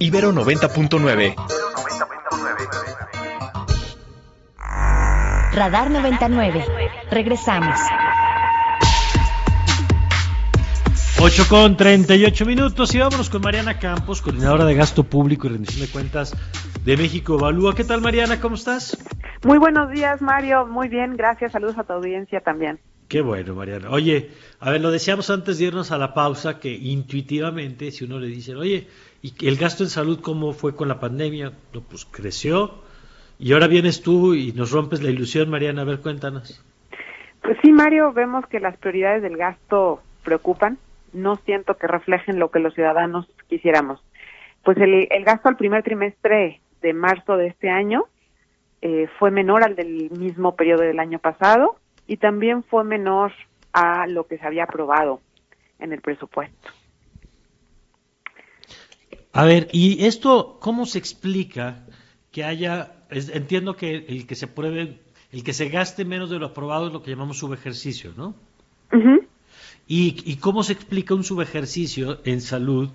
Ibero 90.9. Radar 99. Regresamos. 8 con 38 minutos y vámonos con Mariana Campos, coordinadora de gasto público y rendición de cuentas de México Evalúa. ¿Qué tal Mariana? ¿Cómo estás? Muy buenos días Mario, muy bien, gracias, saludos a tu audiencia también. Qué bueno Mariana. Oye, a ver, lo decíamos antes de irnos a la pausa que intuitivamente si uno le dice, oye, ¿y el gasto en salud cómo fue con la pandemia? No, pues creció y ahora vienes tú y nos rompes la ilusión Mariana, a ver, cuéntanos. Pues sí Mario, vemos que las prioridades del gasto preocupan no siento que reflejen lo que los ciudadanos quisiéramos. Pues el, gasto al primer trimestre de marzo de este año eh, fue menor al del mismo periodo del año pasado y también fue menor a lo que se había aprobado en el presupuesto. A ver, ¿y esto cómo se explica que haya, entiendo que el que se pruebe, el que se gaste menos de lo aprobado es lo que llamamos subejercicio, ¿no? ¿Y, cómo se explica un subejercicio en salud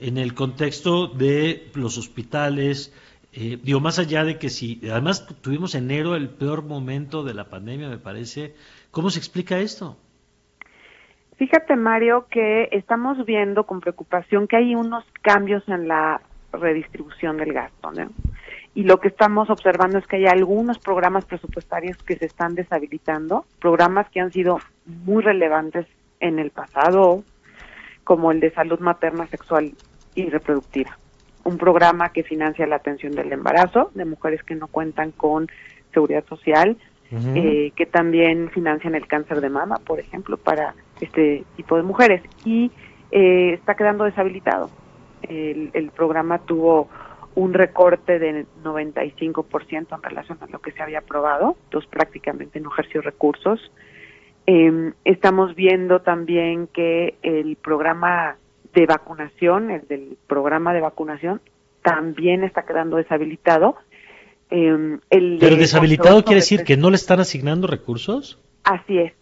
en el contexto de los hospitales? Eh, digo, más allá de que si, además tuvimos enero el peor momento de la pandemia, me parece, ¿cómo se explica esto? Fíjate, Mario, que estamos viendo con preocupación que hay unos cambios en la redistribución del gasto, ¿no? Y lo que estamos observando es que hay algunos programas presupuestarios que se están deshabilitando, programas que han sido muy relevantes en el pasado, como el de salud materna, sexual y reproductiva. Un programa que financia la atención del embarazo de mujeres que no cuentan con seguridad social, eh, que también financian el cáncer de mama, por ejemplo, para este tipo de mujeres. Y eh, está quedando deshabilitado. El, el programa tuvo un recorte de 95% en relación a lo que se había aprobado, entonces prácticamente no ejerció recursos. Eh, estamos viendo también que el programa de vacunación, el del programa de vacunación, también está quedando deshabilitado. Eh, Pero deshabilitado quiere decir que no le están asignando recursos. Así es,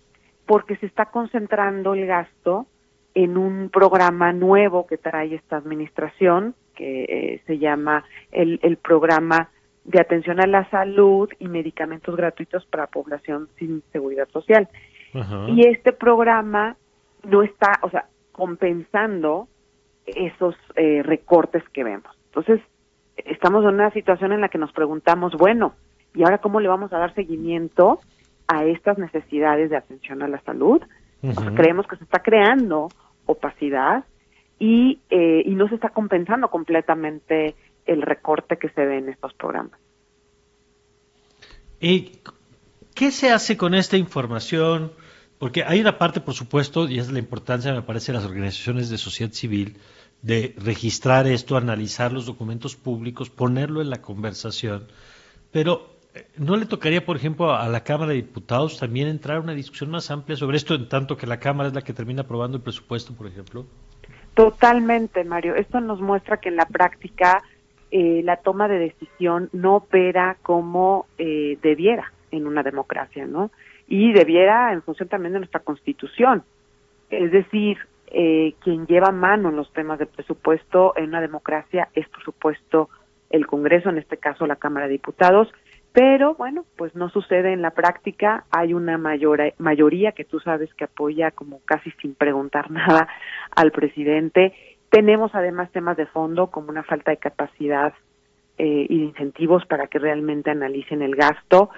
porque se está concentrando el gasto en un programa nuevo que trae esta administración, que eh, se llama el, el programa de atención a la salud y medicamentos gratuitos para población sin seguridad social. Y este programa no está, o sea, compensando esos eh, recortes que vemos. Entonces, estamos en una situación en la que nos preguntamos, bueno, ¿y ahora cómo le vamos a dar seguimiento a estas necesidades de atención a la salud? creemos que se está creando opacidad y, eh, y no se está compensando completamente el recorte que se ve en estos programas. ¿Y qué se hace con esta información? Porque hay una parte, por supuesto, y es la importancia, me parece, de las organizaciones de sociedad civil, de registrar esto, analizar los documentos públicos, ponerlo en la conversación. Pero eh, ¿no le tocaría, por ejemplo, a la Cámara de Diputados también entrar a una discusión más amplia sobre esto, en tanto que la Cámara es la que termina aprobando el presupuesto, por ejemplo? Totalmente, Mario. Esto nos muestra que en la práctica eh, la toma de decisión no opera como eh, debiera en una democracia, ¿no? Y debiera en función también de nuestra constitución. Es decir, eh, quien lleva mano en los temas de presupuesto en una democracia es, por supuesto, el Congreso, en este caso la Cámara de Diputados, pero bueno, pues no sucede en la práctica. Hay una mayor, mayoría que tú sabes que apoya como casi sin preguntar nada al presidente. Tenemos además temas de fondo como una falta de capacidad eh, y de incentivos para que realmente analicen el gasto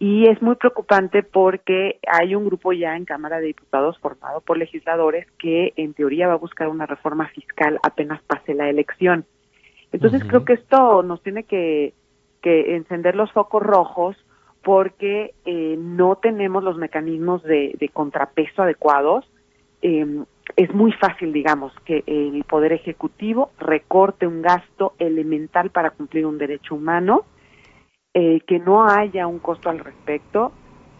y es muy preocupante porque hay un grupo ya en Cámara de Diputados formado por legisladores que en teoría va a buscar una reforma fiscal apenas pase la elección. Entonces creo que esto nos tiene que, encender los focos rojos porque eh, no tenemos los mecanismos de, contrapeso adecuados. Em, es muy fácil, digamos, que el Poder Ejecutivo recorte un gasto elemental para cumplir un derecho humano eh, que no haya un costo al respecto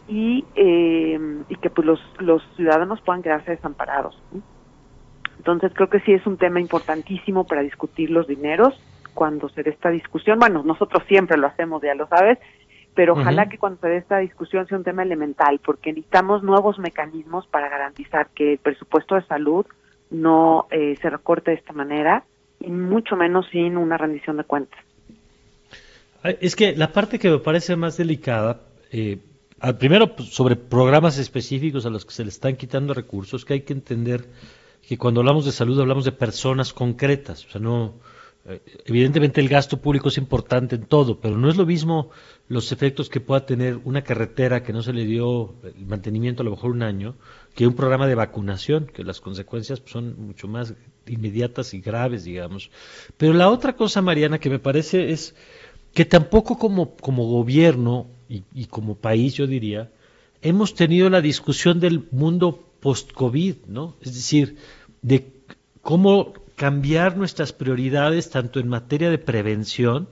y, eh, y que pues los, los ciudadanos puedan quedarse desamparados. Entonces creo que sí es un tema importantísimo para discutir los dineros cuando se dé esta discusión. Bueno, nosotros siempre lo hacemos, ya lo sabes, pero ojalá que cuando se dé esta discusión sea un tema elemental, porque necesitamos nuevos mecanismos para garantizar que el presupuesto de salud no eh, se recorte de esta manera y mucho menos sin una rendición de cuentas. Es que la parte que me parece más delicada, eh, primero pues, sobre programas específicos a los que se le están quitando recursos, que hay que entender que cuando hablamos de salud hablamos de personas concretas, o sea, no, eh, evidentemente el gasto público es importante en todo, pero no es lo mismo los efectos que pueda tener una carretera que no se le dio el mantenimiento a lo mejor un año, que un programa de vacunación, que las consecuencias pues, son mucho más inmediatas y graves, digamos. Pero la otra cosa, Mariana, que me parece es que tampoco como, como gobierno y, como país, yo diría, hemos tenido la discusión del mundo post-COVID, ¿no? Es decir, de cómo cambiar nuestras prioridades tanto en materia de prevención,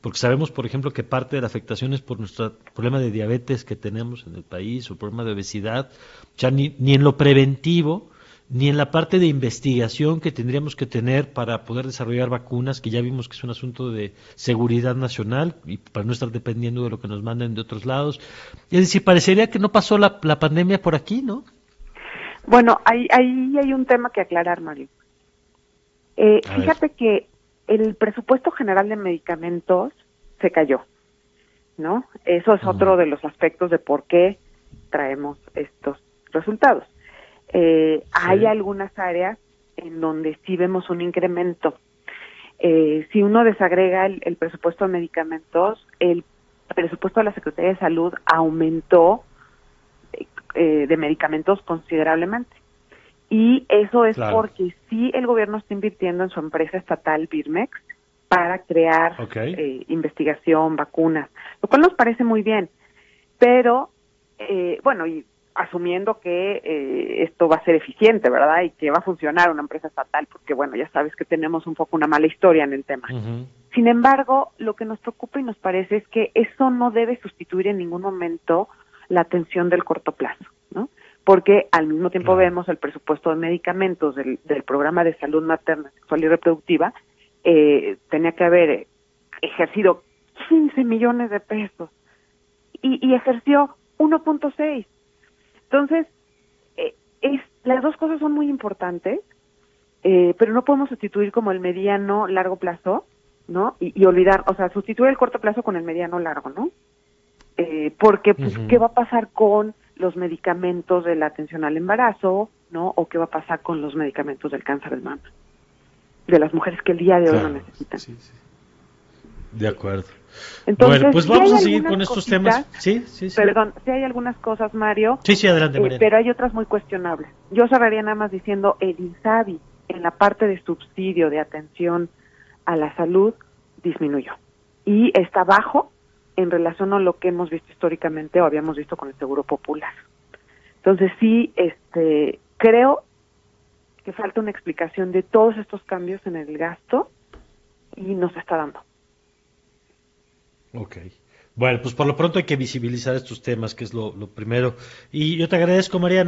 porque sabemos, por ejemplo, que parte de la afectación es por nuestro problema de diabetes que tenemos en el país o problema de obesidad, ya ni, ni en lo preventivo, ni en la parte de investigación que tendríamos que tener para poder desarrollar vacunas, que ya vimos que es un asunto de seguridad nacional y para no estar dependiendo de lo que nos manden de otros lados. Es decir, parecería que no pasó la, la pandemia por aquí, ¿no? Bueno, ahí, ahí hay un tema que aclarar, Mario. Eh, fíjate que el presupuesto general de medicamentos se cayó, ¿no? Eso es otro de los aspectos de por qué traemos estos resultados. Eh, hay algunas áreas en donde sí vemos un incremento. Eh, si uno desagrega el, presupuesto de medicamentos, el presupuesto de la Secretaría de Salud aumentó eh, de medicamentos considerablemente. Y eso es porque sí el gobierno está invirtiendo en su empresa estatal Birmex para crear investigación, vacunas, lo cual nos parece muy bien. Pero, bueno, y asumiendo que eh, esto va a ser eficiente, ¿verdad? Y que va a funcionar una empresa estatal, porque bueno, ya sabes que tenemos un poco una mala historia en el tema. Sin embargo, lo que nos preocupa y nos parece es que eso no debe sustituir en ningún momento la atención del corto plazo, ¿no? Porque al mismo tiempo vemos el presupuesto de medicamentos del, programa de salud materna, sexual y reproductiva, eh, tenía que haber ejercido 15 millones de pesos y, y ejerció 1.6 entonces, eh, es, las dos cosas son muy importantes, eh, pero no podemos sustituir como el mediano largo plazo, ¿no? Y, olvidar, o sea, sustituir el corto plazo con el mediano largo, ¿no? Eh, porque, pues, ¿qué va a pasar con los medicamentos de la atención al embarazo, ¿no? O qué va a pasar con los medicamentos del cáncer de mama, de las mujeres que el día de hoy no necesitan. Sí, sí. De acuerdo. Entonces, bueno, pues vamos a seguir con estos temas. Sí, sí, sí. Perdón, sí hay algunas cosas, Mario. Sí, sí, adelante, eh, pero hay otras muy cuestionables. Yo cerraría nada más diciendo el INSABI en la parte de subsidio de atención a la salud disminuyó y está bajo en relación a lo que hemos visto históricamente o habíamos visto con el Seguro Popular. Entonces sí, este, creo que falta una explicación de todos estos cambios en el gasto y no se está dando. Ok. Bueno, pues por lo pronto hay que visibilizar estos temas, que es lo, primero. Y yo te agradezco, Mariana.